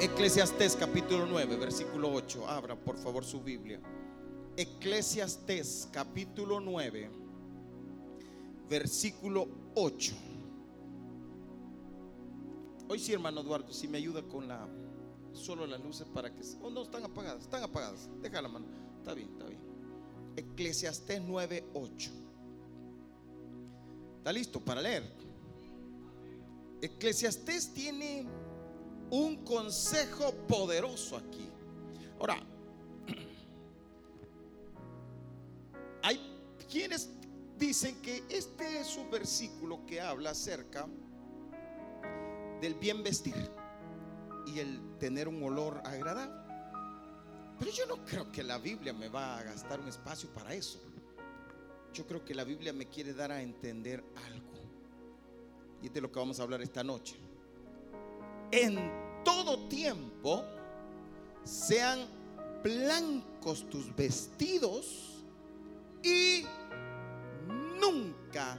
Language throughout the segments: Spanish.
Eclesiastés capítulo 9, versículo 8. Abra por favor su Biblia. Eclesiastés capítulo 9, versículo 8. Hoy sí, hermano Eduardo, si me ayuda con la solo las luces para que oh, no están apagadas, están apagadas. Deja la mano. Está bien, está bien. Eclesiastés 9, 8. ¿Está listo para leer? Eclesiastés tiene un consejo poderoso aquí. Ahora, hay quienes dicen que este es un versículo que habla acerca del bien vestir y el tener un olor agradable. Pero yo no creo que la Biblia me va a gastar un espacio para eso. Yo creo que la Biblia me quiere dar a entender algo. Y es de lo que vamos a hablar esta noche. En todo tiempo sean blancos tus vestidos y nunca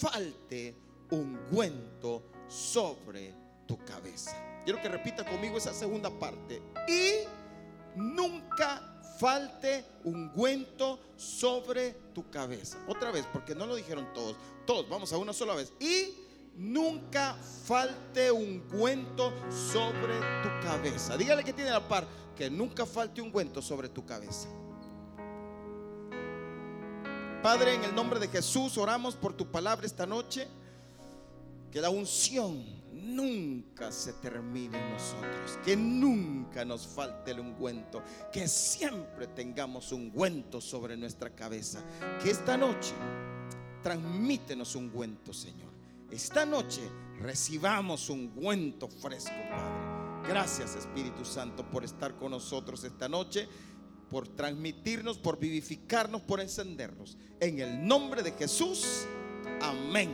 falte ungüento sobre tu cabeza. Quiero que repita conmigo esa segunda parte. Y nunca falte ungüento sobre tu cabeza. Otra vez, porque no lo dijeron todos. Todos, vamos a una sola vez. Y nunca falte ungüento sobre tu cabeza. Dígale que tiene la par, que nunca falte ungüento sobre tu cabeza. Padre, en el nombre de Jesús oramos por tu palabra esta noche. Que la unción nunca se termine en nosotros. Que nunca nos falte el ungüento. Que siempre tengamos ungüento sobre nuestra cabeza. Que esta noche transmítenos ungüento, Señor. Esta noche recibamos ungüento fresco, Padre. Gracias, Espíritu Santo, por estar con nosotros esta noche por transmitirnos, por vivificarnos, por encendernos. En el nombre de Jesús, amén.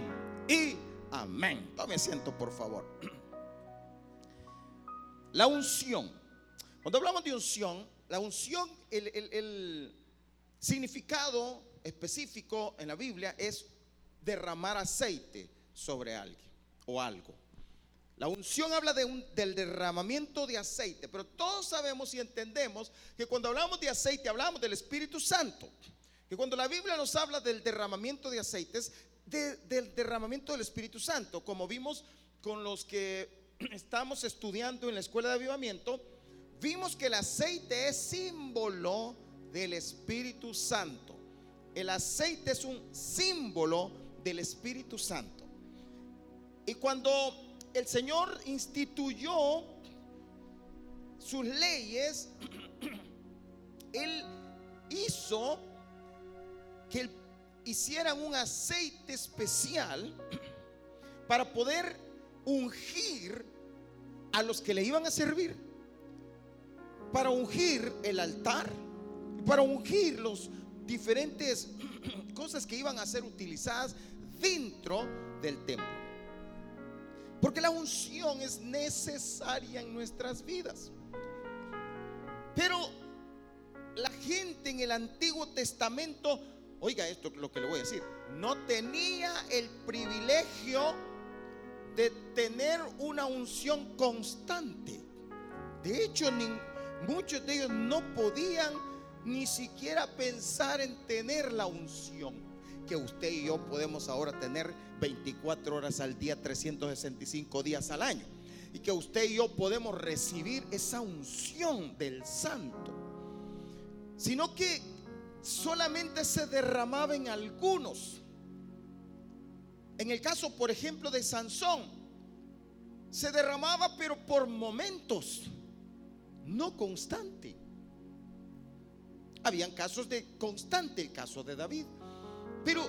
Y amén. Tome asiento, por favor. La unción. Cuando hablamos de unción, la unción, el- el significado específico en la Biblia es derramar aceite sobre alguien o algo. La unción habla de un- del derramamiento de aceite, pero todos sabemos y entendemos que cuando hablamos de aceite hablamos del Espíritu Santo. Que cuando la Biblia nos habla del derramamiento de aceites, de- del derramamiento del Espíritu Santo, como vimos con los que estamos estudiando en la escuela de avivamiento, vimos que el aceite es símbolo del Espíritu Santo. El aceite es un símbolo del Espíritu Santo. Y cuando el Señor instituyó sus leyes, Él hizo que hicieran un aceite especial para poder ungir a los que le iban a servir, para ungir el altar, para ungir los diferentes cosas que iban a ser utilizadas dentro del templo. Porque la unción es necesaria en nuestras vidas. Pero la gente en el Antiguo Testamento, oiga esto lo que le voy a decir, no tenía el privilegio de tener una unción constante. De hecho, muchos de ellos no podían ni siquiera pensar en tener la unción que usted y yo podemos ahora tener 24 horas al día, 365 días al año. Y que usted y yo podemos recibir esa unción del santo. Sino que solamente se derramaba en algunos. En el caso, por ejemplo, de Sansón, se derramaba pero por momentos, no constante. Habían casos de constante, el caso de David. Pero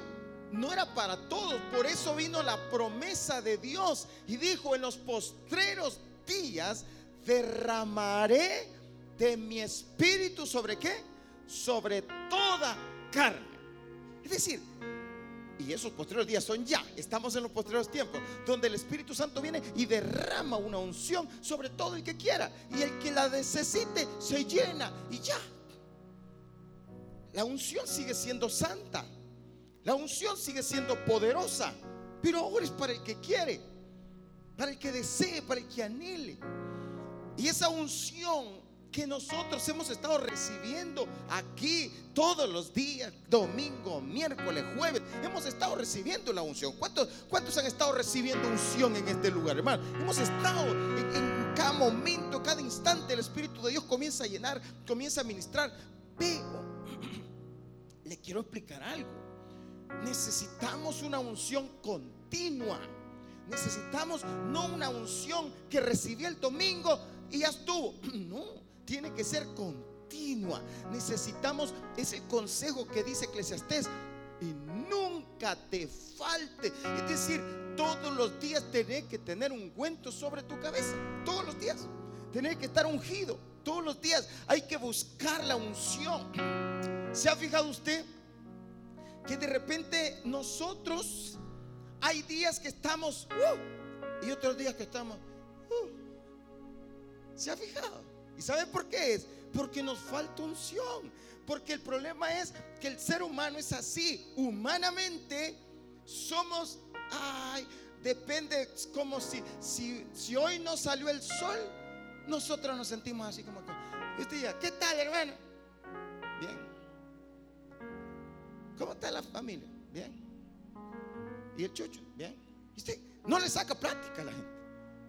no era para todos. Por eso vino la promesa de Dios y dijo, en los postreros días derramaré de mi espíritu sobre qué? Sobre toda carne. Es decir, y esos postreros días son ya, estamos en los postreros tiempos, donde el Espíritu Santo viene y derrama una unción sobre todo el que quiera. Y el que la necesite se llena y ya. La unción sigue siendo santa. La unción sigue siendo poderosa. Pero ahora es para el que quiere, para el que desee, para el que anhele. Y esa unción que nosotros hemos estado recibiendo aquí todos los días, domingo, miércoles, jueves, hemos estado recibiendo la unción. ¿Cuántos, cuántos han estado recibiendo unción en este lugar, hermano? Hemos estado en, en cada momento, cada instante, el Espíritu de Dios comienza a llenar, comienza a ministrar. Pero le quiero explicar algo. Necesitamos una unción continua. Necesitamos no una unción que recibí el domingo y ya estuvo. No, tiene que ser continua. Necesitamos ese consejo que dice Eclesiastés y nunca te falte. Es decir, todos los días tenés que tener un cuento sobre tu cabeza. Todos los días. Tenés que estar ungido. Todos los días hay que buscar la unción. ¿Se ha fijado usted que de repente nosotros hay días que estamos uh, y otros días que estamos uh? ¿Se ha fijado? ¿Y sabe por qué es? Porque nos falta unción. Porque el problema es que el ser humano es así. Humanamente somos, ay, depende como si, si, si hoy no salió el sol, nosotros nos sentimos así como que, ¿qué tal hermano? Bien. ¿Cómo está la familia? Bien. ¿Y el chucho? Bien. ¿Y usted? No le saca plática a la gente.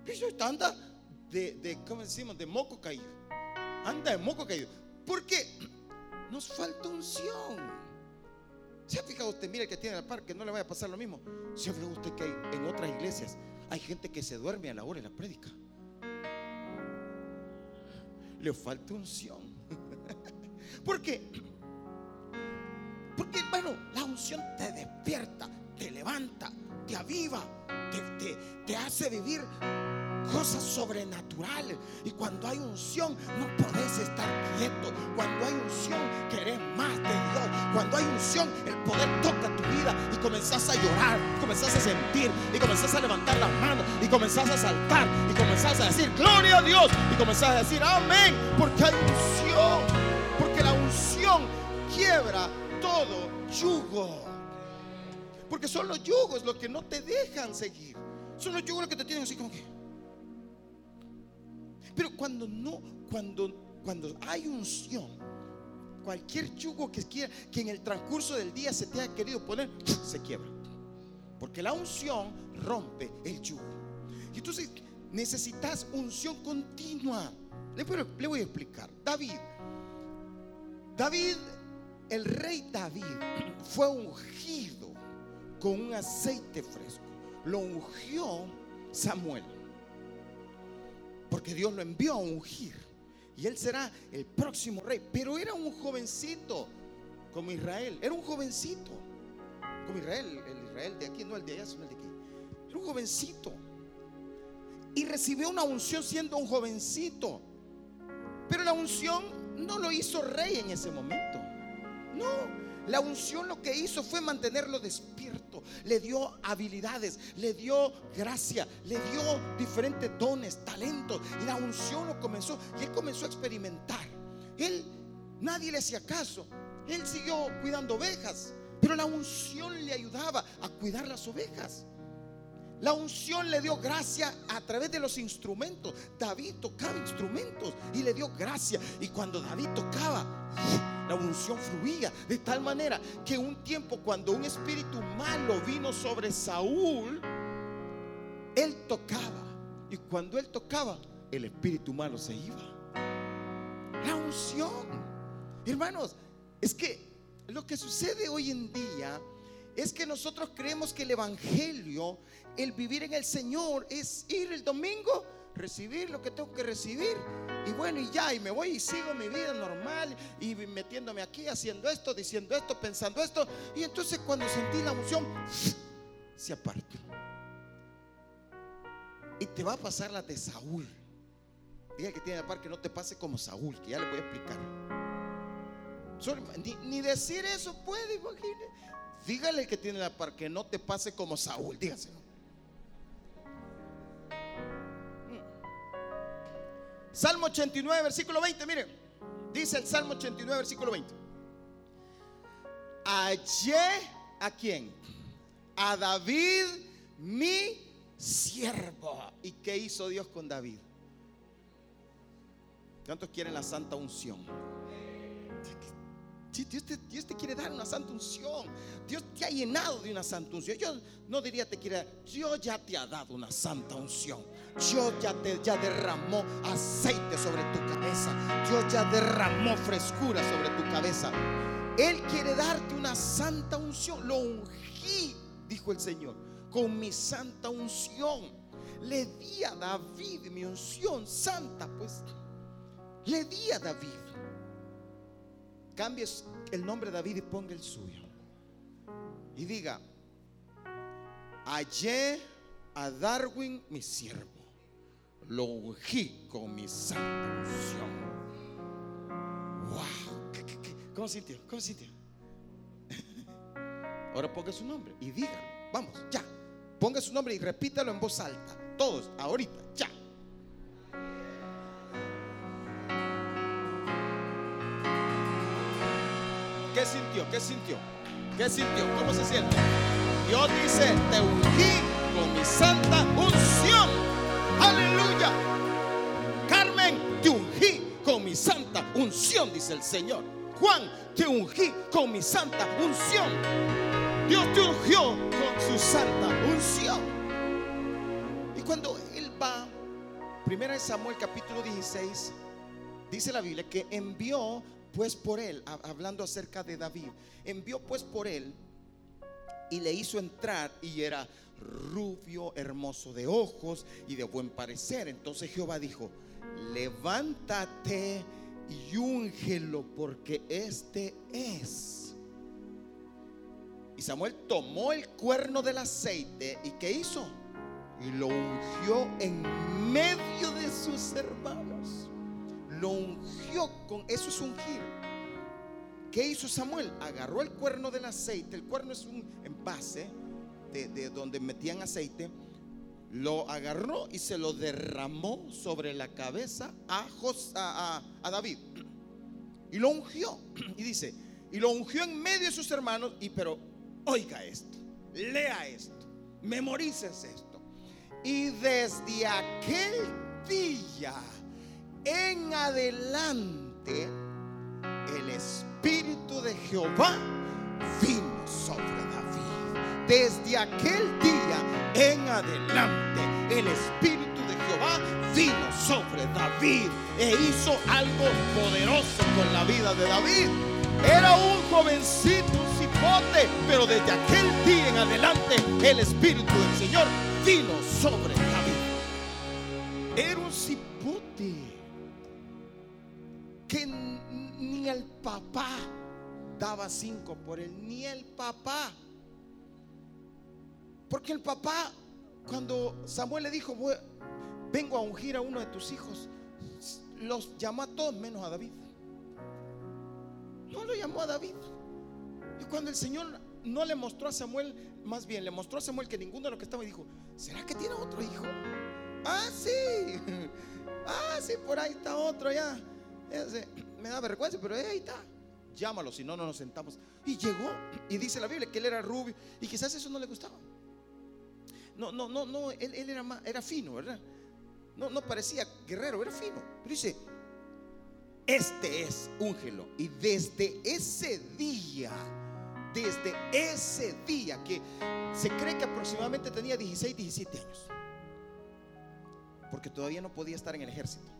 Pero anda de, de, ¿cómo decimos? De moco caído. Anda de moco caído. Porque nos falta unción. ¿Se ha fijado usted? Mire que tiene el par, que no le vaya a pasar lo mismo. ¿Se ha fijado usted que en otras iglesias hay gente que se duerme a la hora de la prédica? Le falta unción. ¿Por qué? Porque, hermano, la unción te despierta, te levanta, te aviva, te, te, te hace vivir cosas sobrenaturales. Y cuando hay unción, no podés estar quieto. Cuando hay unción, querés más de Dios. Cuando hay unción, el poder toca tu vida y comenzás a llorar, comenzás a sentir, y comenzás a levantar las manos, y comenzás a saltar, y comenzás a decir, gloria a Dios, y comenzás a decir, amén, porque hay unción, porque la unción quiebra todo yugo. Porque son los yugos los que no te dejan seguir. Son los yugos los que te tienen así como que. Pero cuando no, cuando, cuando hay unción, cualquier yugo que quiera, que en el transcurso del día se te haya querido poner, se quiebra. Porque la unción rompe el yugo. Y entonces necesitas unción continua. Le voy, a explicar. David, David, el rey David fue ungido con un aceite fresco. Lo ungió Samuel. Porque Dios lo envió a ungir. Y él será el próximo rey. Pero era un jovencito como Israel. Era un jovencito. Como Israel. El Israel de aquí, no el de allá, sino el de aquí. Era un jovencito. Y recibió una unción siendo un jovencito. Pero la unción no lo hizo rey en ese momento. No. La unción lo que hizo fue mantenerlo despierto. Le dio habilidades, le dio gracia, le dio diferentes dones, talentos. Y la unción lo comenzó. Y él comenzó a experimentar. Él, nadie le hacía caso. Él siguió cuidando ovejas. Pero la unción le ayudaba a cuidar las ovejas. La unción le dio gracia a través de los instrumentos. David tocaba instrumentos y le dio gracia. Y cuando David tocaba, la unción fluía de tal manera que un tiempo cuando un espíritu malo vino sobre Saúl, él tocaba. Y cuando él tocaba, el espíritu malo se iba. La unción. Hermanos, es que lo que sucede hoy en día es que nosotros creemos que el Evangelio, el vivir en el Señor, es ir el domingo recibir lo que tengo que recibir. Y bueno, y ya, y me voy y sigo mi vida normal y metiéndome aquí, haciendo esto, diciendo esto, pensando esto. Y entonces cuando sentí la unción, se aparta. Y te va a pasar la de Saúl. Diga que tiene la par que no te pase como Saúl, que ya le voy a explicar. ni, decir eso puede, imagínate. Dígale que tiene la par que no te pase como Saúl, dígaselo. Salmo 89, versículo 20, miren. Dice el Salmo 89, versículo 20. Hallé a quién? A David, mi siervo. ¿Y qué hizo Dios con David? ¿Cuántos quieren la santa unción? Dios te, quiere dar una santa unción. Dios te ha llenado de una santa unción. Yo no diría te quiere, Dios ya te ha dado una santa unción. Dios ya te ya derramó aceite sobre tu cabeza. Dios ya derramó frescura sobre tu cabeza. Él quiere darte una santa unción. Lo ungí, dijo el Señor, con mi santa unción. Le di a David mi unción santa, pues. Le di a David cambies el nombre de David y ponga el suyo. Y diga, hallé a Darwin mi siervo, lo ungí con mi santa unción. Wow, cómo sintió? ¿Cómo sintió? Ahora ponga su nombre y dígalo. Vamos, ya. Ponga su nombre y repítalo en voz alta. Todos, ahorita, ya. ¿Qué sintió? ¿Qué sintió? ¿Qué sintió? ¿Cómo se siente? Dios dice, te ungí con mi santa unción. Aleluya. Carmen, te ungí con mi santa unción, dice el Señor. Juan, te ungí con mi santa unción. Dios te ungió con su santa unción. Y cuando él va, primera de Samuel capítulo 16, dice la Biblia que envió pues por él, hablando acerca de David, envió pues por él y le hizo entrar y era rubio, hermoso de ojos y de buen parecer. Entonces Jehová dijo, levántate y úngelo porque este es. Y Samuel tomó el cuerno del aceite y ¿qué hizo? Y lo ungió en medio de sus hermanos lo ungió con, eso es ungir. ¿Qué hizo Samuel? Agarró el cuerno del aceite, el cuerno es un envase de, donde metían aceite, lo agarró y se lo derramó sobre la cabeza a David. Y lo ungió. Y dice, y lo ungió en medio de sus hermanos, y pero oiga esto, lea esto, memorices esto. Y desde aquel día en adelante el Espíritu de Jehová vino sobre David. Desde aquel día en adelante el Espíritu de Jehová vino sobre David e hizo algo poderoso con la vida de David. Era un jovencito, un cipote, pero desde aquel día en adelante el Espíritu del Señor vino sobre David. Era un cipote el papá daba cinco por él, ni el papá. Porque el papá, cuando Samuel le dijo, vengo a ungir a uno de tus hijos, los llamó a todos menos a David. No lo llamó a David. Y cuando el Señor no le mostró a Samuel, más bien le mostró a Samuel que ninguno de los que estaba y dijo, ¿será que tiene otro hijo? Ah, sí. Ah, sí, por ahí está otro ya me da vergüenza, pero ahí está. Llámalo, si no, no nos sentamos. Y llegó, y dice la Biblia que él era rubio, y quizás eso no le gustaba. No, no, no, no, él, era, más, era fino, ¿verdad? No, no parecía guerrero, era fino. Pero dice, este es úngelo. Y desde ese día, desde ese día, que se cree que aproximadamente tenía 16, 17 años, porque todavía no podía estar en el ejército.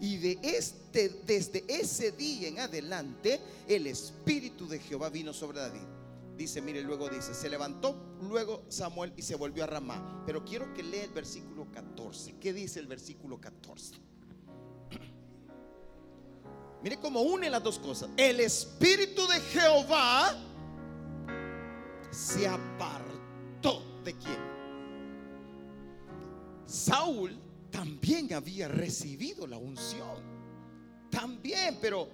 Y de este, desde ese día en adelante, el Espíritu de Jehová vino sobre David. Dice, mire, luego dice, se levantó luego Samuel y se volvió a Ramá. Pero quiero que lea el versículo 14. ¿Qué dice el versículo 14? Mire cómo une las dos cosas. El Espíritu de Jehová se apartó de quién? Saúl también había recibido la unción. También, pero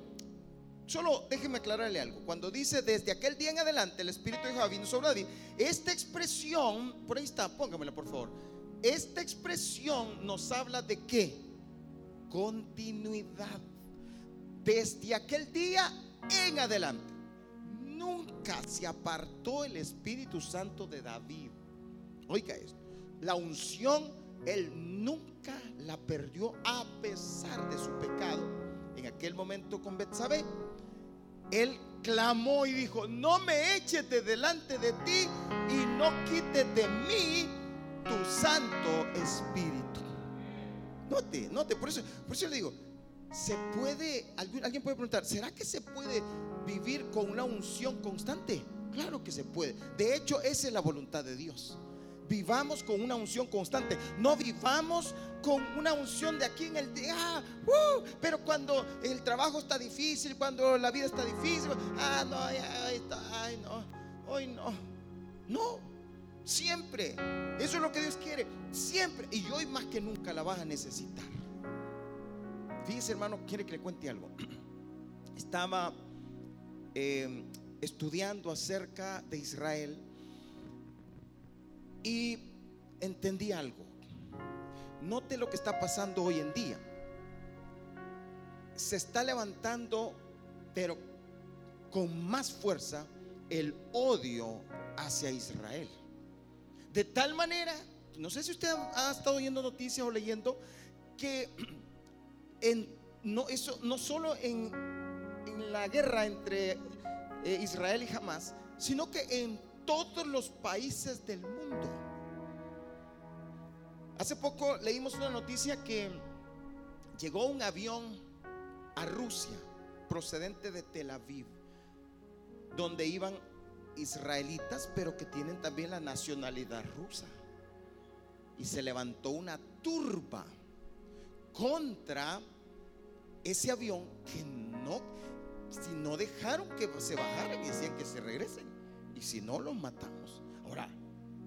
solo déjeme aclararle algo. Cuando dice desde aquel día en adelante el Espíritu de Jehová vino sobre David, esta expresión, por ahí está, póngamela por favor. Esta expresión nos habla de qué? Continuidad. Desde aquel día en adelante. Nunca se apartó el Espíritu Santo de David. Oiga esto. La unción, él nunca la perdió a pesar de su pecado. En aquel momento con Betsabé, él clamó y dijo, no me eches de delante de ti y no quites de mí tu Santo Espíritu. Note, note, por eso, por eso le digo, se puede, alguien puede preguntar, ¿será que se puede vivir con una unción constante? Claro que se puede. De hecho, esa es la voluntad de Dios. Vivamos con una unción constante. No vivamos con una unción de aquí en el día. Ah, uh, pero cuando el trabajo está difícil, cuando la vida está difícil, ah, no, ay, no, hoy no. No, siempre. Eso es lo que Dios quiere. Siempre. Y hoy más que nunca la vas a necesitar. Fíjese, hermano, quiere que le cuente algo. Estaba eh, estudiando acerca de Israel y entendí algo. Note lo que está pasando hoy en día. Se está levantando, pero con más fuerza, el odio hacia Israel. De tal manera, no sé si usted ha estado oyendo noticias o leyendo, que en, no, eso, no solo en, la guerra entre eh, Israel y Hamas, sino que en todos los países del mundo. Hace poco leímos una noticia que llegó un avión a Rusia procedente de Tel Aviv, donde iban israelitas, pero que tienen también la nacionalidad rusa. Y se levantó una turba contra ese avión que no si no dejaron que se bajaran y decían que se regresen. Y si no, los matamos. Ahora,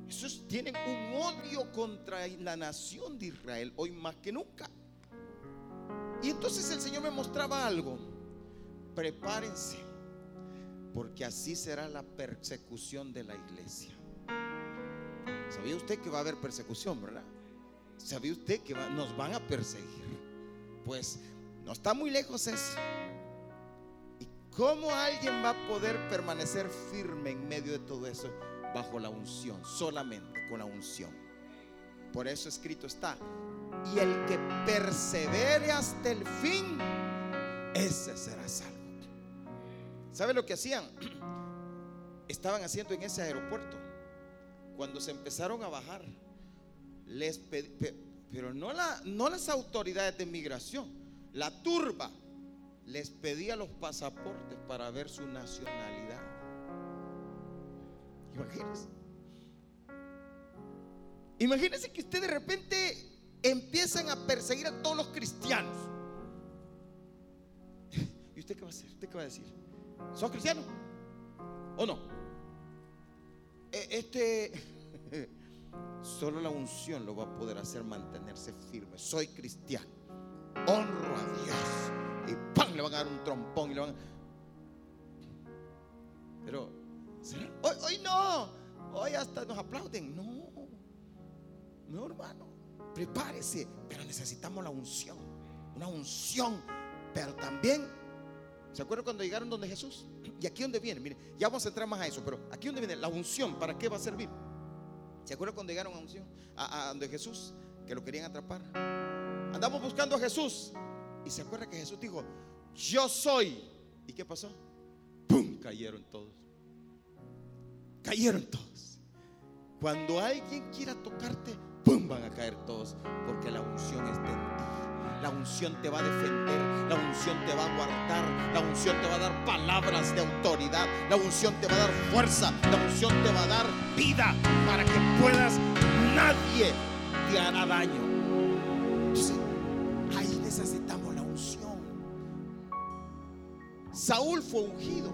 esos tienen un odio contra la nación de Israel hoy más que nunca. Y entonces el Señor me mostraba algo. Prepárense, porque así será la persecución de la iglesia. ¿Sabía usted que va a haber persecución, verdad? ¿Sabía usted que nos van a perseguir? Pues no está muy lejos eso. ¿Cómo alguien va a poder permanecer firme en medio de todo eso bajo la unción? Solamente con la unción. Por eso escrito está. Y el que persevere hasta el fin, ese será salvo. ¿Sabe lo que hacían? Estaban haciendo en ese aeropuerto. Cuando se empezaron a bajar, les pero no, la, no las autoridades de migración, la turba les pedía los pasaportes para ver su nacionalidad. Imagínense. Imagínense que usted de repente empiezan a perseguir a todos los cristianos. ¿Y usted qué va a hacer? ¿Usted qué va a decir? ¿Son cristianos? ¿O no? E, este, solo la unción lo va a poder hacer mantenerse firme. Soy cristiano. Honro a Dios y ¡pam! le van a dar un trompón y le van Pero, hoy, hoy no, hoy hasta nos aplauden. No, no, hermano, prepárese, pero necesitamos la unción, una unción, pero también, ¿se acuerdan cuando llegaron donde Jesús? Y aquí donde viene, mire, ya vamos a entrar más a eso, pero aquí donde viene la unción, ¿para qué va a servir? ¿Se acuerdan cuando llegaron a unción? A, a donde Jesús, que lo querían atrapar. Andamos buscando a Jesús. Y se acuerda que Jesús dijo, yo soy. ¿Y qué pasó? ¡Pum! Cayeron todos. Cayeron todos. Cuando alguien quiera tocarte, ¡pum! Van a caer todos. Porque la unción está en ti. La unción te va a defender, la unción te va a guardar, la unción te va a dar palabras de autoridad, la unción te va a dar fuerza, la unción te va a dar vida para que puedas, nadie te hará daño. Saúl fue ungido,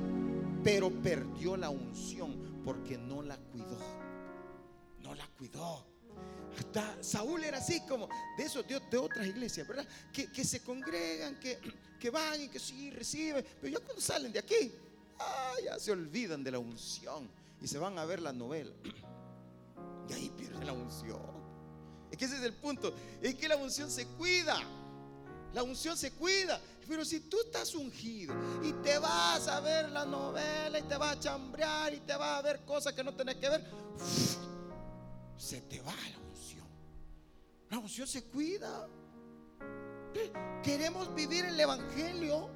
pero perdió la unción porque no la cuidó. No la cuidó. Hasta Saúl era así como de esos de, otras iglesias, ¿verdad? Que, se congregan, que, que van y que sí reciben, pero ya cuando salen de aquí, ah, ya se olvidan de la unción y se van a ver la novela. Y ahí pierden la unción. Es que ese es el punto, es que la unción se cuida. La unción se cuida. Pero si tú estás ungido y te vas a ver la novela y te vas a chambrear y te vas a ver cosas que no tenés que ver, se te va la unción. La unción se cuida. Queremos vivir el Evangelio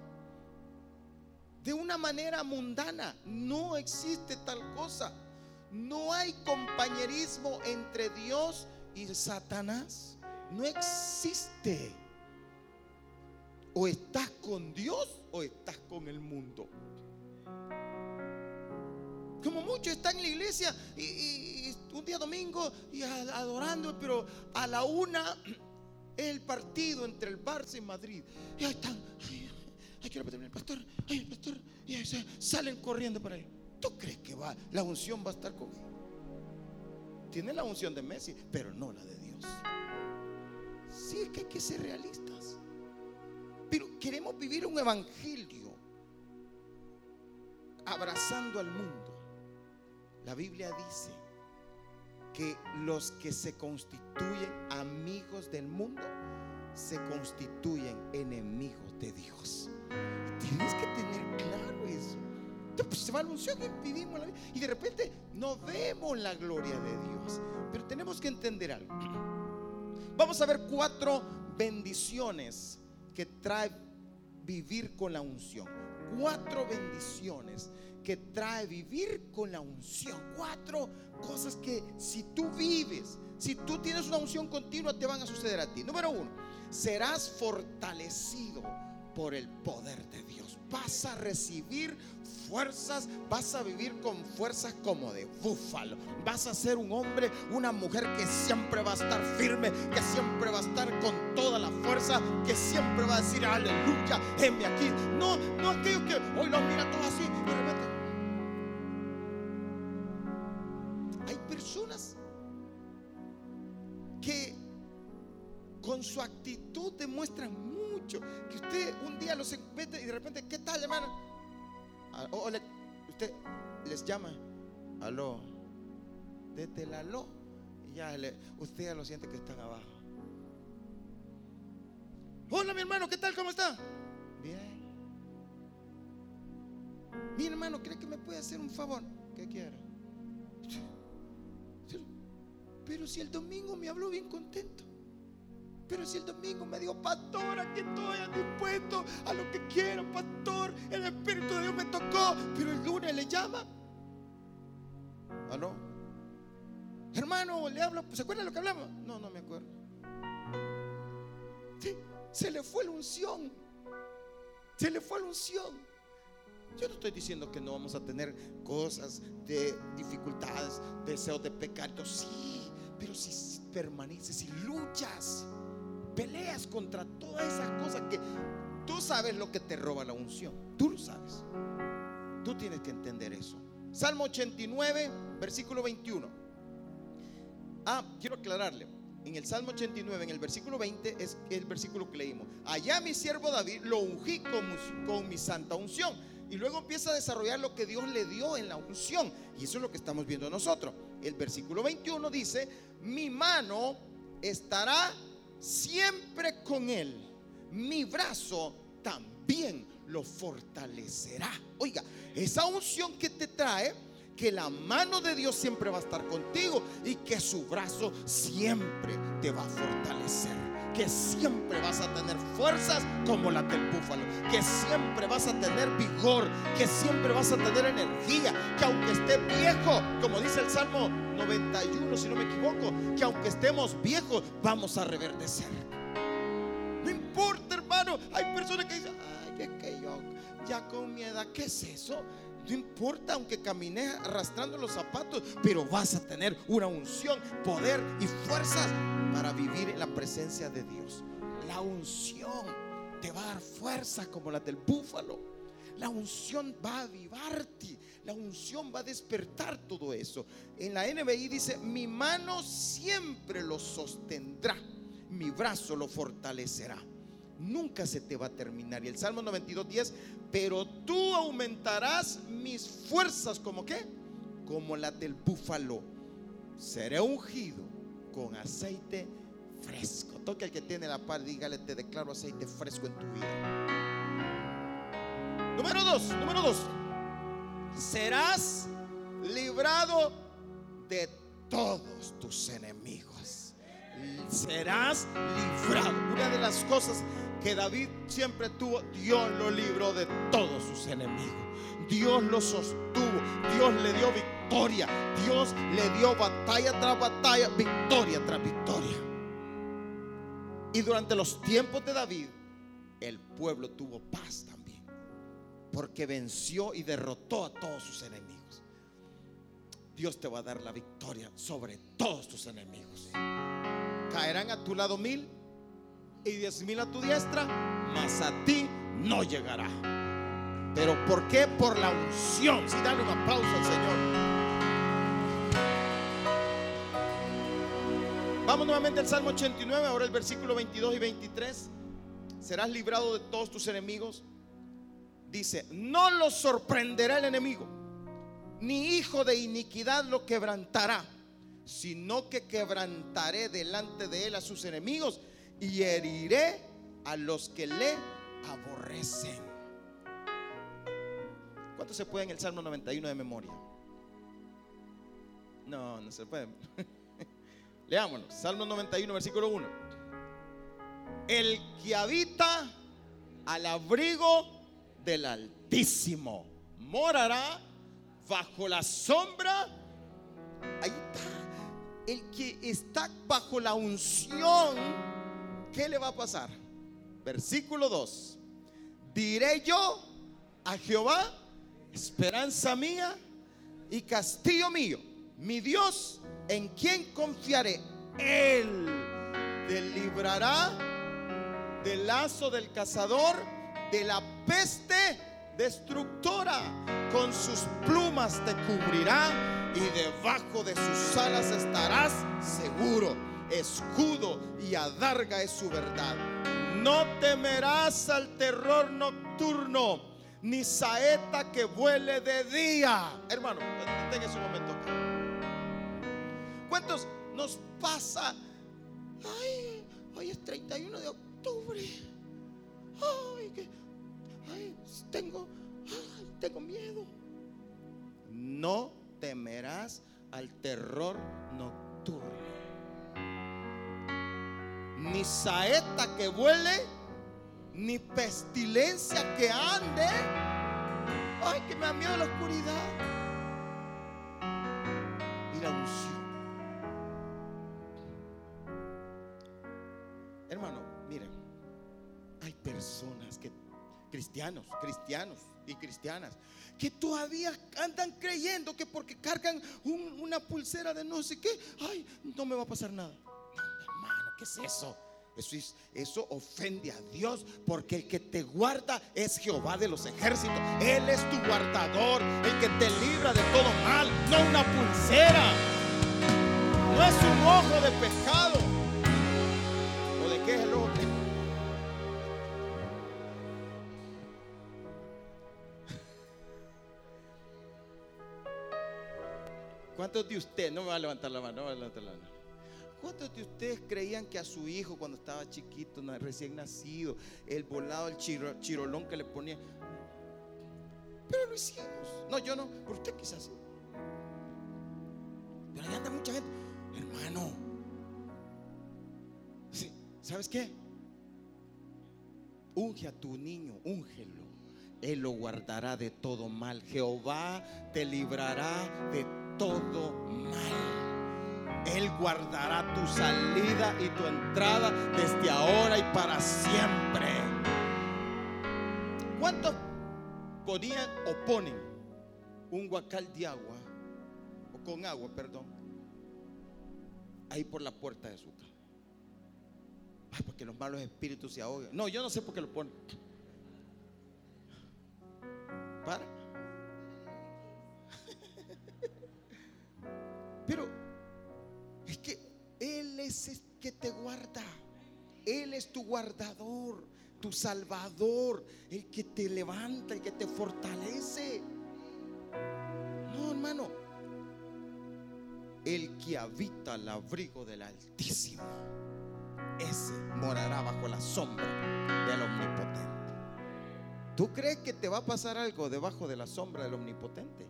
de una manera mundana. No existe tal cosa. No hay compañerismo entre Dios y Satanás. No existe. O estás con Dios o estás con el mundo. Como muchos están en la iglesia y, un día domingo y adorando, pero a la una el partido entre el Barça y Madrid. Y ahí están. Ay, quiero el pastor. Ay, el pastor. Y ahí salen corriendo para ahí. ¿Tú crees que va, la unción va a estar con Tiene la unción de Messi, pero no la de Dios. Sí, es que hay que ser realistas. Pero queremos vivir un evangelio abrazando al mundo. La Biblia dice que los que se constituyen amigos del mundo se constituyen enemigos de Dios. Tienes que tener claro eso. Pues, se va a anunciar que vivimos la vida y de repente no vemos la gloria de Dios. Pero tenemos que entender algo. Vamos a ver cuatro bendiciones que trae vivir con la unción. Cuatro bendiciones que trae vivir con la unción. Cuatro cosas que si tú vives, si tú tienes una unción continua, te van a suceder a ti. Número uno, serás fortalecido por el poder de Dios. Vas a recibir fuerzas, vas a vivir con fuerzas como de búfalo. Vas a ser un hombre, una mujer que siempre va a estar firme, que siempre va a estar con toda la fuerza, que siempre va a decir aleluya, heme aquí. No, no aquello que hoy lo mira todo así repente con su actitud demuestran mucho. Los encuentra y de repente, ¿qué tal, hermano? Ah, o, usted les llama, aló, desde el aló, y ya usted ya lo siente que están abajo. Hola, mi hermano, ¿qué tal? ¿Cómo está? Bien. Mi hermano, ¿cree que me puede hacer un favor? ¿Qué quiere? Pero si el domingo me habló bien contento. Pero si el domingo me dijo, pastor, aquí estoy dispuesto a lo que quiero, pastor, el Espíritu de Dios me tocó, pero el lunes le llama. ¿Aló? Hermano, le hablo, ¿se acuerda de lo que hablamos? No, no me acuerdo. Sí, se le fue la unción. Se le fue la unción. Yo no estoy diciendo que no vamos a tener cosas de dificultades, deseos de pecado. Sí, pero si permaneces, si luchas, peleas contra todas esas cosas que tú sabes lo que te roba la unción. Tú lo sabes. Tú tienes que entender eso. Salmo 89, versículo 21. Ah, quiero aclararle. En el Salmo 89, en el versículo 20, es el versículo que leímos. Allá mi siervo David lo ungí con, con mi santa unción. Y luego empieza a desarrollar lo que Dios le dio en la unción. Y eso es lo que estamos viendo nosotros. El versículo 21 dice, mi mano estará siempre con él. Mi brazo también lo fortalecerá. Oiga, esa unción que te trae, que la mano de Dios siempre va a estar contigo y que su brazo siempre te va a fortalecer que siempre vas a tener fuerzas como la del búfalo, que siempre vas a tener vigor, que siempre vas a tener energía, que aunque esté viejo, como dice el Salmo 91, si no me equivoco, que aunque estemos viejos, vamos a reverdecer. No importa, hermano, hay personas que dicen, ay, es que yo ya con mi edad, ¿qué es eso? No importa aunque camines arrastrando los zapatos, pero vas a tener una unción, poder y fuerzas para vivir en la presencia de Dios. La unción te va a dar fuerza como la del búfalo. La unción va a avivarte. La unción va a despertar todo eso. En la NBI dice, mi mano siempre lo sostendrá. Mi brazo lo fortalecerá nunca se te va a terminar. Y el Salmo 92, 10, pero tú aumentarás mis fuerzas como qué? Como la del búfalo. Seré ungido con aceite fresco. Toque al que tiene la par, dígale, te declaro aceite fresco en tu vida. Número dos, número dos. Serás librado de todos tus enemigos. Serás librado. Una de las cosas que David siempre tuvo, Dios lo libró de todos sus enemigos. Dios lo sostuvo, Dios le dio victoria, Dios le dio batalla tras batalla, victoria tras victoria. Y durante los tiempos de David, el pueblo tuvo paz también, porque venció y derrotó a todos sus enemigos. Dios te va a dar la victoria sobre todos tus enemigos. Caerán a tu lado mil y diez mil a tu diestra, mas a ti no llegará. Pero ¿por qué? Por la unción. Si dale un aplauso al Señor. Vamos nuevamente al Salmo 89, ahora el versículo 22 y 23. Serás librado de todos tus enemigos. Dice, no lo sorprenderá el enemigo, ni hijo de iniquidad lo quebrantará, sino que quebrantaré delante de él a sus enemigos y heriré a los que le aborrecen. ¿Cuánto se puede en el Salmo 91 de memoria? No, no se puede. Leámoslo. Salmo 91, versículo 1. El que habita al abrigo del Altísimo morará bajo la sombra. Ahí está. El que está bajo la unción, ¿qué le va a pasar? Versículo 2. Diré yo a Jehová, esperanza mía y castillo mío, mi Dios, en quien confiaré. Él te librará del lazo del cazador, de la peste destructora. Con sus plumas te cubrirá y debajo de sus alas estarás seguro. Escudo y adarga es su verdad. No temerás al terror nocturno, ni saeta que vuele de día. Hermano, tenga su momento acá. ¿Cuántos nos pasa? Ay, hoy es 31 de octubre. Ay, que, ay, tengo, ay, tengo miedo. No temerás al terror nocturno. Ni saeta que vuele, ni pestilencia que ande. Ay, que me da miedo la oscuridad. Cristianos, cristianos y cristianas, que todavía andan creyendo que porque cargan un- una pulsera de no sé qué, ay, no me va a pasar nada. No, hermano, ¿qué es eso? Eso, es- eso ofende a Dios porque el que te guarda es Jehová de los ejércitos. Él es tu guardador, el que te libra de todo mal, no una pulsera. No es un ojo de pecado. ¿Cuántos de ustedes, no me va a levantar la mano, no me va a levantar la mano. ¿Cuántos de ustedes creían que a su hijo cuando estaba chiquito, recién nacido, el volado, el chiro- chirolón que le ponía? Pero lo hicimos. No, yo no, por usted quizás. Pero anda mucha gente. Hermano, sí, ¿sabes qué? Unge a tu niño, úngelo. Él lo guardará de todo mal. Jehová te librará de todo mal. Él guardará tu salida y tu entrada desde ahora y para siempre. ¿Cuántos ponían o ponen un guacal de agua, o con agua, perdón, ahí por la puerta de su casa? Ay, porque los malos espíritus se ahogan. No, yo no sé por qué lo ponen. Para. Pero es que Él es el que te guarda. Él es tu guardador, tu salvador, el que te levanta, el que te fortalece. No, hermano. El que habita al abrigo del Altísimo, ese morará bajo la sombra del Omnipotente. ¿Tú crees que te va a pasar algo debajo de la sombra del Omnipotente?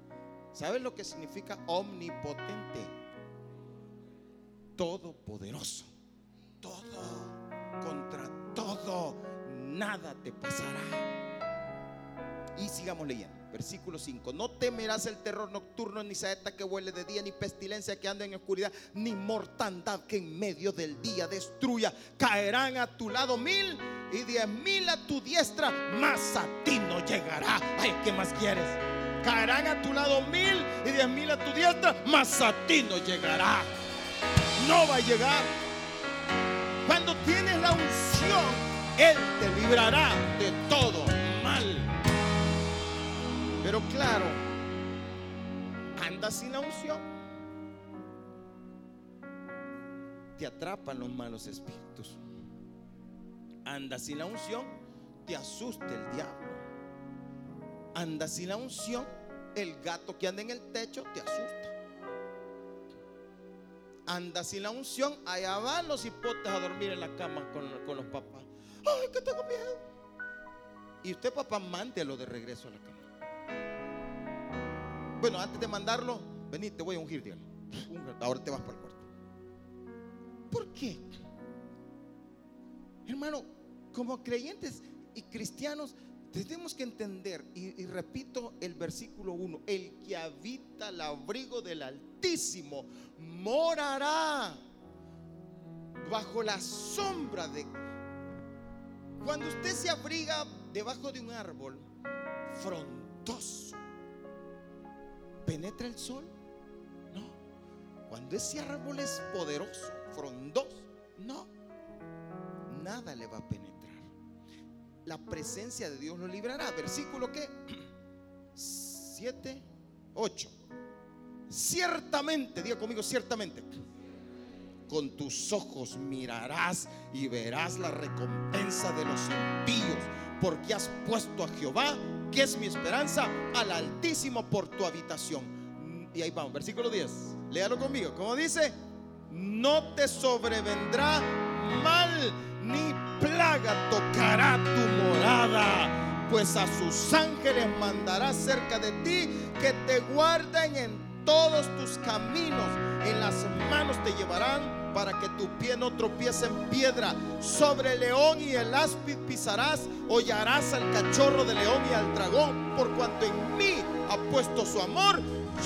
¿Sabes lo que significa omnipotente? Todopoderoso. Todo contra todo. nada te pasará. Y sigamos leyendo. Versículo 5. No temerás el terror nocturno, ni saeta que huele de día, ni pestilencia que anda en oscuridad, ni mortandad que en medio del día destruya. Caerán a tu lado mil y diez mil a tu diestra, mas a ti no llegará. Ay, ¿qué más quieres? Caerán a tu lado mil y diez mil a tu diestra, mas a ti no llegará. No va a llegar. Cuando tienes la unción, Él te librará de todo mal. Pero claro, anda sin la unción. Te atrapan los malos espíritus. Anda sin la unción, te asusta el diablo. Anda sin la unción, el gato que anda en el techo te asusta. Anda sin la unción, allá van los hipotes a dormir en la cama con, con los papás. Ay, que tengo miedo. Y usted, papá, mándelo de regreso a la cama. Bueno, antes de mandarlo, vení, te voy a ungir, dígale. Ahora te vas para el cuarto. ¿Por qué? Hermano, como creyentes y cristianos, tenemos que entender, y, repito el versículo 1, el que habita el abrigo del Altísimo morará bajo la sombra de... Cuando usted se abriga debajo de un árbol frondoso, ¿Penetra el sol? No. Cuando ese árbol es poderoso, frondoso, no. Nada le va a penetrar. La presencia de Dios lo librará. Versículo que 7, 8. Ciertamente, diga conmigo, ciertamente. Con tus ojos mirarás y verás la recompensa de los impíos, porque has puesto a Jehová que es mi esperanza, al Altísimo por tu habitación. Y ahí vamos, versículo 10. Léalo conmigo. Como dice, no te sobrevendrá mal ni plaga tocará tu morada, pues a sus ángeles mandará cerca de ti que te guarden en todos tus caminos. En las manos te llevarán para que tu pie no tropiece en piedra. Sobre el león y el áspid pisarás, hollarás al cachorro de león y al dragón, por cuanto en mí ha puesto su amor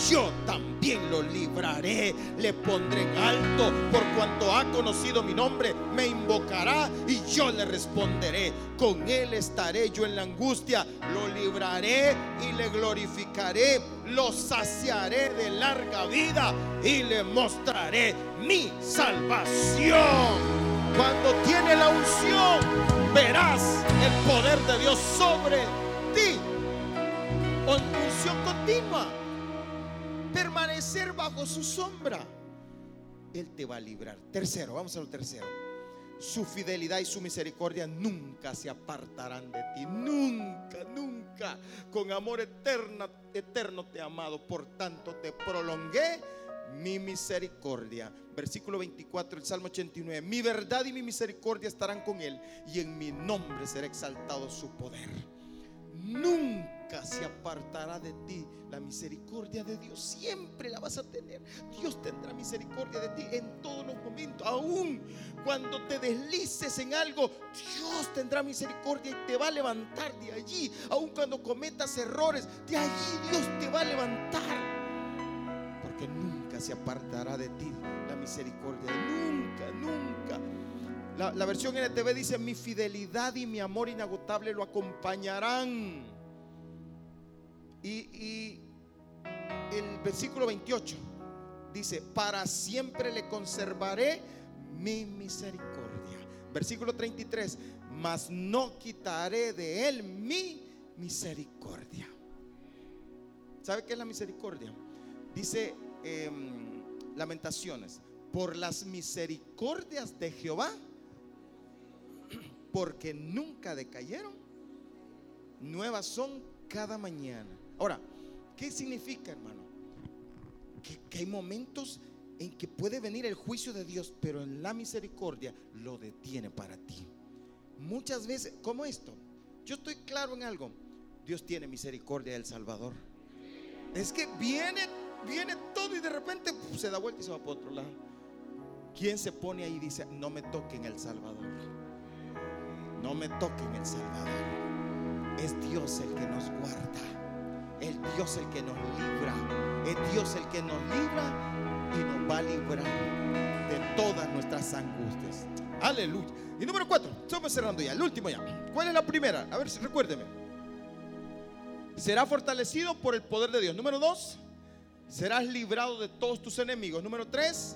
yo también lo libraré, le pondré en alto, por cuanto ha conocido mi nombre, me invocará y yo le responderé. Con él estaré yo en la angustia, lo libraré y le glorificaré, lo saciaré de larga vida y le mostraré mi salvación. Cuando tiene la unción, verás el poder de Dios sobre ti. Unción continua permanecer bajo su sombra, Él te va a librar. Tercero, vamos a lo tercero. Su fidelidad y su misericordia nunca se apartarán de ti. Nunca, nunca. Con amor eterno, eterno te he amado. Por tanto, te prolongué mi misericordia. Versículo 24, el Salmo 89. Mi verdad y mi misericordia estarán con él y en mi nombre será exaltado su poder. Nunca se apartará de ti la misericordia de Dios. Siempre la vas a tener. Dios tendrá misericordia de ti en todos los momentos. Aún cuando te deslices en algo, Dios tendrá misericordia y te va a levantar de allí. Aún cuando cometas errores, de allí Dios te va a levantar. Porque nunca se apartará de ti la misericordia. Nunca, nunca. La, la, versión NTV dice, mi fidelidad y mi amor inagotable lo acompañarán. Y, el versículo 28 dice, para siempre le conservaré mi misericordia. Versículo 33, mas no quitaré de él mi misericordia. ¿Sabe qué es la misericordia? Dice eh, Lamentaciones, por las misericordias de Jehová porque nunca decayeron. Nuevas son cada mañana. Ahora, ¿qué significa, hermano? Que, hay momentos en que puede venir el juicio de Dios, pero en la misericordia lo detiene para ti. Muchas veces, como esto, yo estoy claro en algo. Dios tiene misericordia del Salvador. Es que viene, viene todo y de repente se da vuelta y se va para otro lado. ¿Quién se pone ahí y dice, no me toquen el Salvador? No me toquen el Salvador. Es Dios el que nos guarda. Es Dios el que nos libra. Es Dios el que nos libra y nos va a librar de todas nuestras angustias. Aleluya. Y número cuatro, estamos cerrando ya, el último ya. ¿Cuál es la primera? A ver recuérdeme. Será fortalecido por el poder de Dios. Número dos, serás librado de todos tus enemigos. Número tres,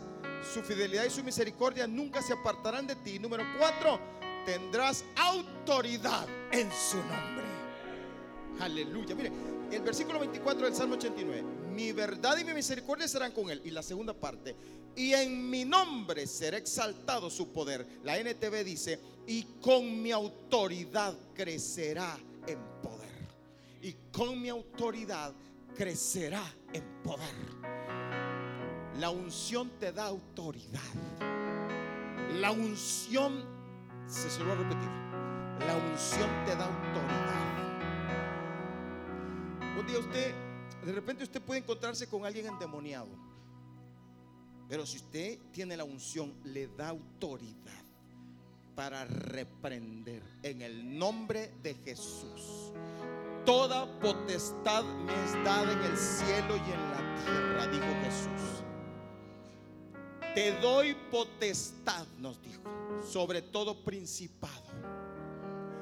su fidelidad y su misericordia nunca se apartarán de ti. Número cuatro, tendrás autoridad en su nombre. Aleluya. Mire, el versículo 24 del Salmo 89. Mi verdad y mi misericordia serán con él. Y la segunda parte. Y en mi nombre será exaltado su poder. La NTV dice, y con mi autoridad crecerá en poder. Y con mi autoridad crecerá en poder. La unción te da autoridad. La unción, se lo voy a repetir, la unción te da autoridad. Día usted, de repente usted puede encontrarse con alguien endemoniado. Pero si usted tiene la unción, le da autoridad para reprender en el nombre de Jesús. Toda potestad me es dada en el cielo y en la tierra, dijo Jesús. Te doy potestad, nos dijo, sobre todo principado.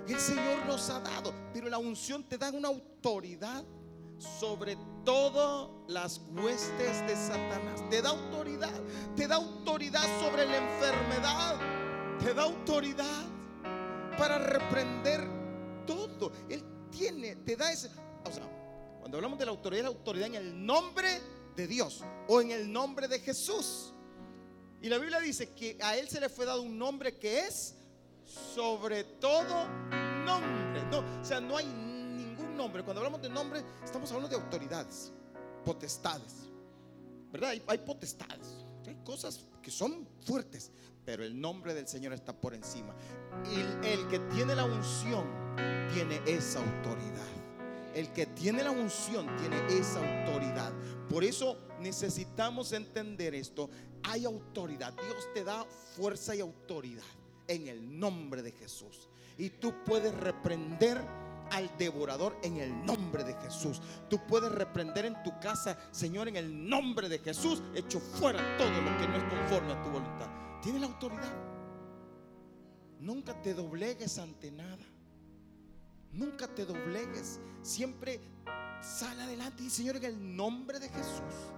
El Señor nos ha dado, pero la unción te da una autoridad sobre todas las huestes de Satanás. Te da autoridad, te da autoridad sobre la enfermedad, te da autoridad para reprender todo. Él tiene, te da ese, o sea, cuando hablamos de la autoridad, la autoridad en el nombre de Dios o en el nombre de Jesús. Y la Biblia dice que a él se le fue dado un nombre que es sobre todo nombre. No, o sea, no hay nombre. Cuando hablamos de nombre, estamos hablando de autoridades, potestades. ¿Verdad? Hay, hay potestades. Hay cosas que son fuertes, pero el nombre del Señor está por encima. Y el que tiene la unción tiene esa autoridad. El que tiene la unción tiene esa autoridad. Por eso necesitamos entender esto. Hay autoridad. Dios te da fuerza y autoridad en el nombre de Jesús. Y tú puedes reprender al devorador en el nombre de Jesús. Tú puedes reprender en tu casa, Señor, en el nombre de Jesús, hecho fuera todo lo que no es conforme a tu voluntad. Tienes la autoridad. Nunca te doblegues ante nada. Nunca te doblegues. Siempre sal adelante y Señor, en el nombre de Jesús,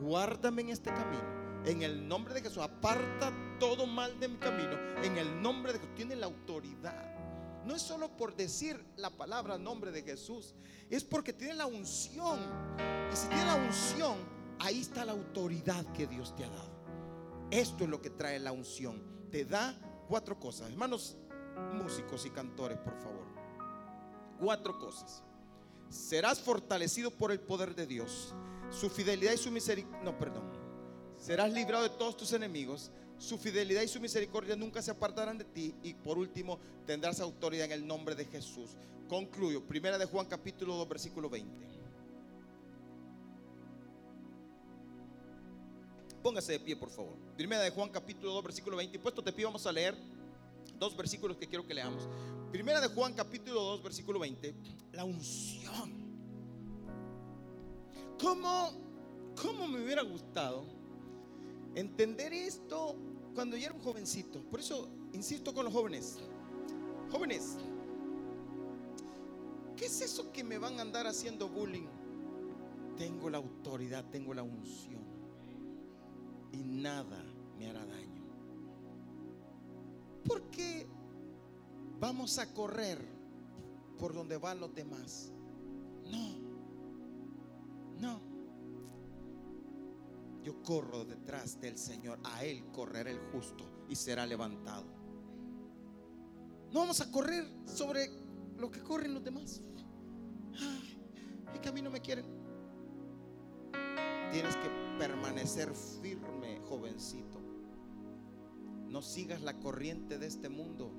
guárdame en este camino. En el nombre de Jesús, aparta todo mal de mi camino. En el nombre de Jesús, tiene la autoridad. No es solo por decir la palabra nombre de Jesús, es porque tiene la unción. Y si tiene la unción, ahí está la autoridad que Dios te ha dado. Esto es lo que trae la unción. Te da cuatro cosas. Hermanos músicos y cantores, por favor. Cuatro cosas. Serás fortalecido por el poder de Dios. Su fidelidad y su misericordia. No, perdón. Serás librado de todos tus enemigos. Su fidelidad y su misericordia nunca se apartarán de ti. Y por último, tendrás autoridad en el nombre de Jesús. Concluyo. Primera de Juan capítulo 2, versículo 20. Póngase de pie, por favor. Primera de Juan capítulo 2, versículo 20. Y puesto de pie vamos a leer dos versículos que quiero que leamos. Primera de Juan capítulo 2, versículo 20. La unción. ¿Cómo, cómo me hubiera gustado entender esto cuando yo era un jovencito? Por eso insisto con los jóvenes. Jóvenes, ¿qué es eso que me van a andar haciendo bullying? Tengo la autoridad, tengo la unción. Y nada me hará daño. ¿Por qué vamos a correr por donde van los demás? No, no. Yo corro detrás del Señor. A Él correrá el justo y será levantado. No vamos a correr sobre lo que corren los demás. Ay, es que me quieren. Tienes que permanecer firme, jovencito. No sigas la corriente de este mundo.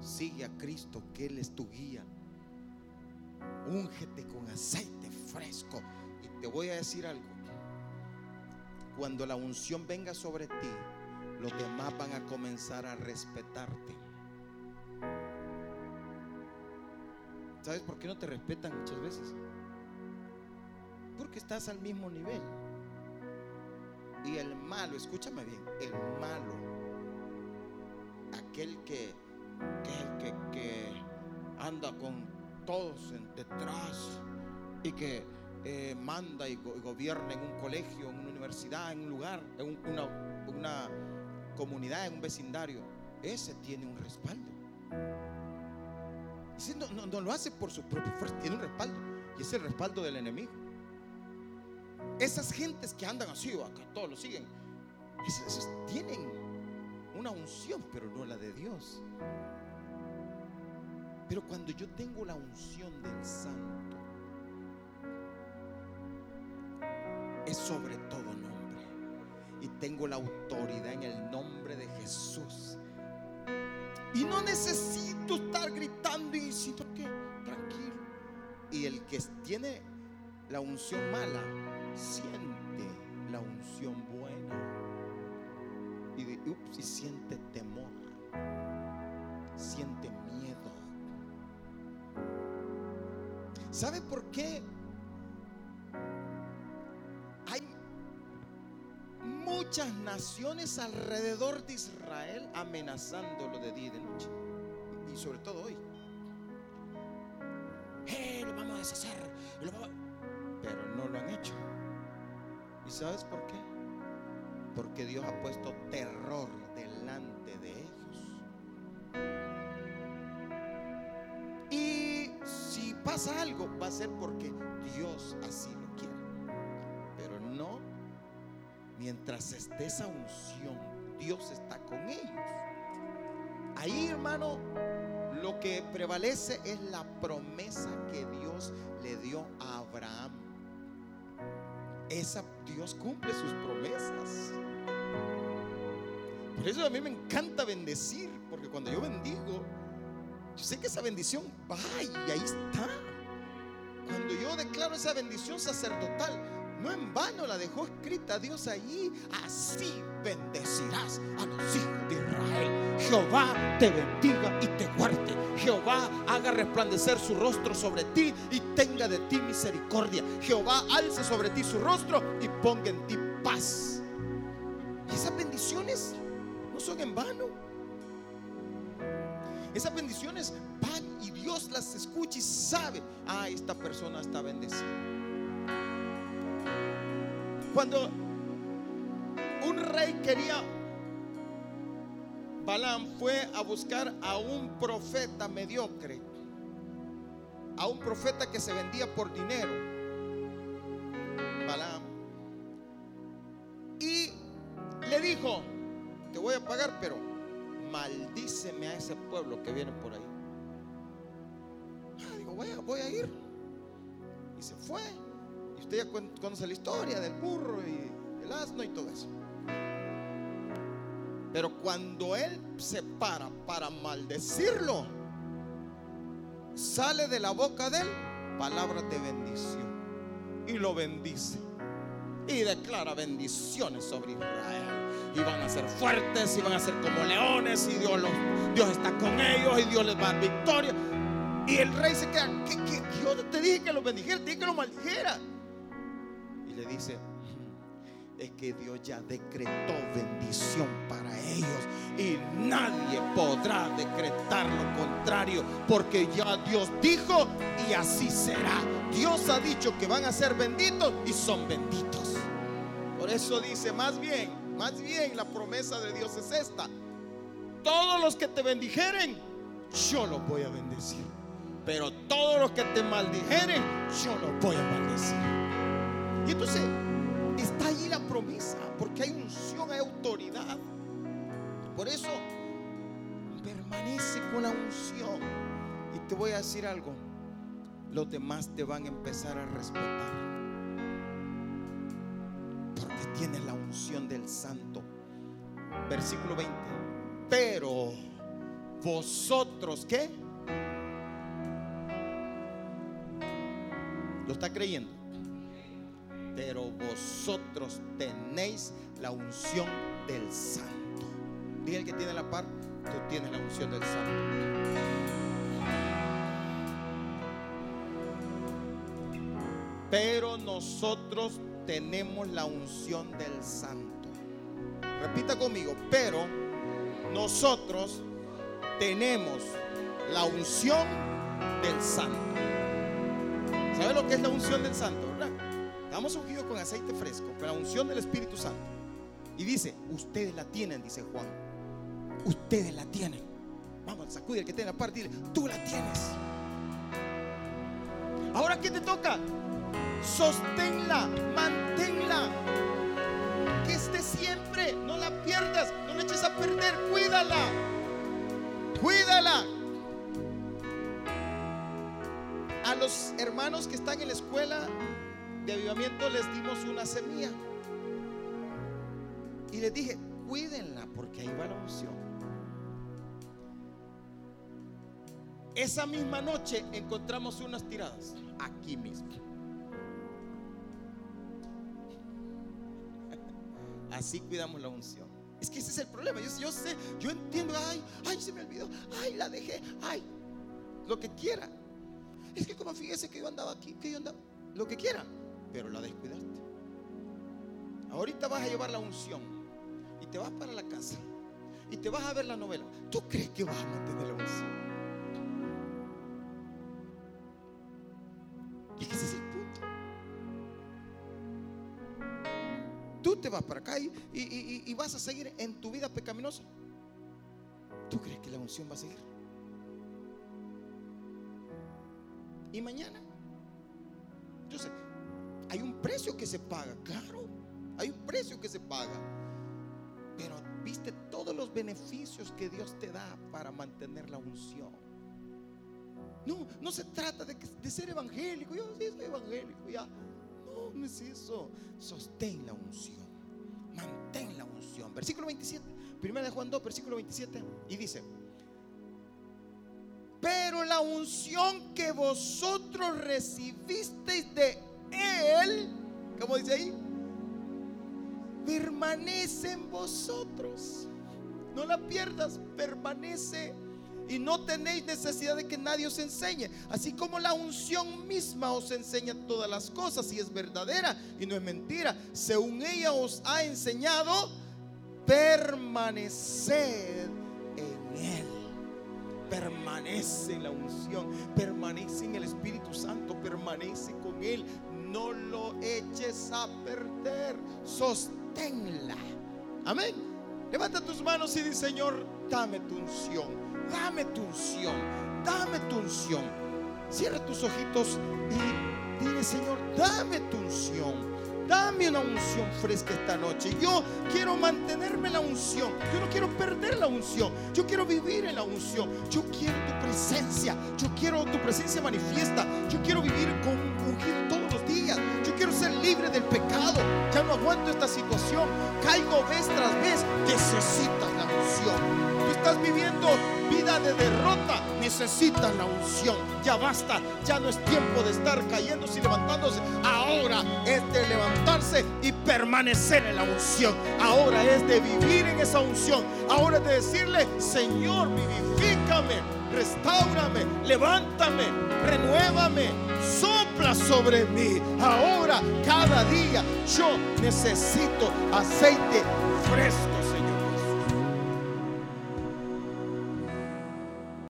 Sigue a Cristo, que Él es tu guía. Úngete con aceite fresco. Y te voy a decir algo. Cuando la unción venga sobre ti, los demás van a comenzar a respetarte. ¿Sabes por qué no te respetan muchas veces? Porque estás al mismo nivel. Y el malo, escúchame bien, el malo, aquel que, anda con todos detrás y que eh, manda y, gobierna en un colegio, en una universidad, en un lugar, en una, comunidad, en un vecindario, ese tiene un respaldo. No, no, lo hace por su propia fuerza, tiene un respaldo. Y es el respaldo del enemigo. Esas gentes que andan así, o acá todos lo siguen, esas, tienen una unción, pero no la de Dios. Pero cuando yo tengo la unción del Santo, es sobre todo nombre. Y tengo la autoridad en el nombre de Jesús. Y no necesito estar gritando y diciendo que tranquilo. Y el que tiene la unción mala, siente la unción buena y, siente temor, siente miedo. ¿Sabe por qué? Muchas naciones alrededor de Israel amenazándolo de día y de noche. Y sobre todo hoy. ¡Eh, lo vamos a deshacer! Pero no lo han hecho. ¿Y sabes por qué? Porque Dios ha puesto terror delante de ellos. Y si pasa algo, va a ser porque Dios así lo mientras esté esa unción, Dios está con ellos. Ahí, hermano, lo que prevalece es la promesa que Dios le dio a Abraham esa Dios cumple sus promesas. Por eso a mí me encanta bendecir, porque cuando yo bendigo, yo sé que esa bendición va y ahí está. Cuando yo declaro esa bendición sacerdotal, no en vano la dejó escrita Dios allí. Así bendecirás a los hijos de Israel. Jehová te bendiga y te guarde. Jehová haga resplandecer su rostro sobre ti y tenga de ti misericordia. Jehová alce sobre ti su rostro y ponga en ti paz. Esas bendiciones no son en vano. Esas bendiciones van y Dios las escucha y sabe, ah, esta persona está bendecida. Cuando un rey quería, Balaam fue a buscar a un profeta mediocre, a un profeta que se vendía por dinero, Balaam, y le dijo, te voy a pagar, pero maldíceme a ese pueblo que viene por ahí. Ah, digo, voy a, voy a ir. Y se fue. Usted ya conoce la historia del burro y el asno y todo eso. Pero cuando él se para para maldecirlo, sale de la boca de él palabras de bendición. Y lo bendice. Y declara bendiciones sobre Israel. Y van a ser fuertes y van a ser como leones. Y Dios, los, Dios está con ellos y Dios les va a dar victoria. Y el rey se queda. ¿Qué, qué? Yo te dije que lo bendijera, te dije que lo maldijera le dice, es que Dios ya decretó bendición para ellos y nadie podrá decretar lo contrario porque ya Dios dijo y así será. Dios ha dicho que van a ser benditos y son benditos. Por eso dice, más bien, más bien la promesa de Dios es esta. Todos los que te bendijeren, yo los voy a bendecir. Pero todos los que te maldijeren, yo los voy a maldecir. Y entonces está ahí la promesa, porque hay unción, hay autoridad. Por eso permanece con la unción. Y te voy a decir algo, los demás te van a empezar a respetar. Porque tienes la unción del santo. Versículo 20. Pero vosotros, ¿qué? ¿Lo está creyendo? Pero vosotros tenéis la unción del santo. Dile el que tiene la par, tú tienes la unción del santo. pero nosotros tenemos la unción del santo. Repita conmigo, pero nosotros tenemos la unción del santo. ¿Sabe lo que es la unción del santo? ¿verdad? Estamos ungidos con aceite fresco, con la unción del Espíritu Santo. Y dice, ustedes la tienen, dice Juan. Ustedes la tienen. Vamos, sacudir el que tiene la parte dile, tú la tienes. Ahora, ¿qué te toca? Sosténla, manténla. Que esté siempre, no la pierdas, no la eches a perder, cuídala. Cuídala. A los hermanos que están en la escuela de avivamiento les dimos una semilla. Y les dije, cuídenla porque ahí va la unción. Esa misma noche encontramos unas tiradas aquí mismo. Así cuidamos la unción. Es que ese es el problema. Yo, yo sé, yo entiendo, ay, ay, se me olvidó, ay, la dejé, ay, lo que quiera. Es que como fíjese que yo andaba aquí, que yo andaba, lo que quiera, pero la descuidaste. Ahorita vas a llevar la unción y te vas para la casa y te vas a ver la novela. ¿Tú crees que vas a mantener la unción? Y ese es el punto. Tú te vas para acá y, y- y- y vas a seguir en tu vida pecaminosa. ¿Tú crees que la unción va a seguir? Y mañana, yo sé, hay un precio que se paga, claro, hay un precio que se paga. Pero viste todos los beneficios que Dios te da para mantener la unción. No, no se trata de, ser evangélico. Yo sí soy evangélico, ya. No, no es eso. Sostén la unción. Mantén la unción. Versículo 27. Primera de Juan 2, versículo 27. Y dice: Pero la unción que vosotros recibisteis de Él, ¿cómo dice ahí? Permanece en vosotros. No la pierdas, permanece. Y no tenéis necesidad de que nadie os enseñe. Así como la unción misma os enseña todas las cosas y es verdadera y no es mentira. Según ella os ha enseñado, permaneced en Él. Permanece en la unción, permanece en el Espíritu Santo, permanece con Él. No lo eches a perder, sosténla. Amén. Levanta tus manos y di, Señor, dame tu unción, dame tu unción, dame tu unción. Cierra tus ojitos y dile, Señor, dame tu unción. Dame una unción fresca esta noche. Yo quiero mantenerme en la unción. Yo no quiero perder la unción. Yo quiero vivir en la unción. Yo quiero tu presencia. Yo quiero tu presencia manifiesta. Yo quiero vivir con ungido todos los Yo quiero ser libre del pecado. Ya no aguanto esta situación. Caigo vez tras vez. Necesitas la unción. Tú estás viviendo vida de derrota. Necesitas la unción. Ya basta. Ya no es tiempo de estar cayéndose y levantándose. Ahora es de levantarse y permanecer en la unción. Ahora es de vivir en esa unción. Ahora es de decirle, Señor, vivifícame, restaurame, levántame, renuévame, sopla sobre mí. Ahora, cada día, yo necesito aceite fresco,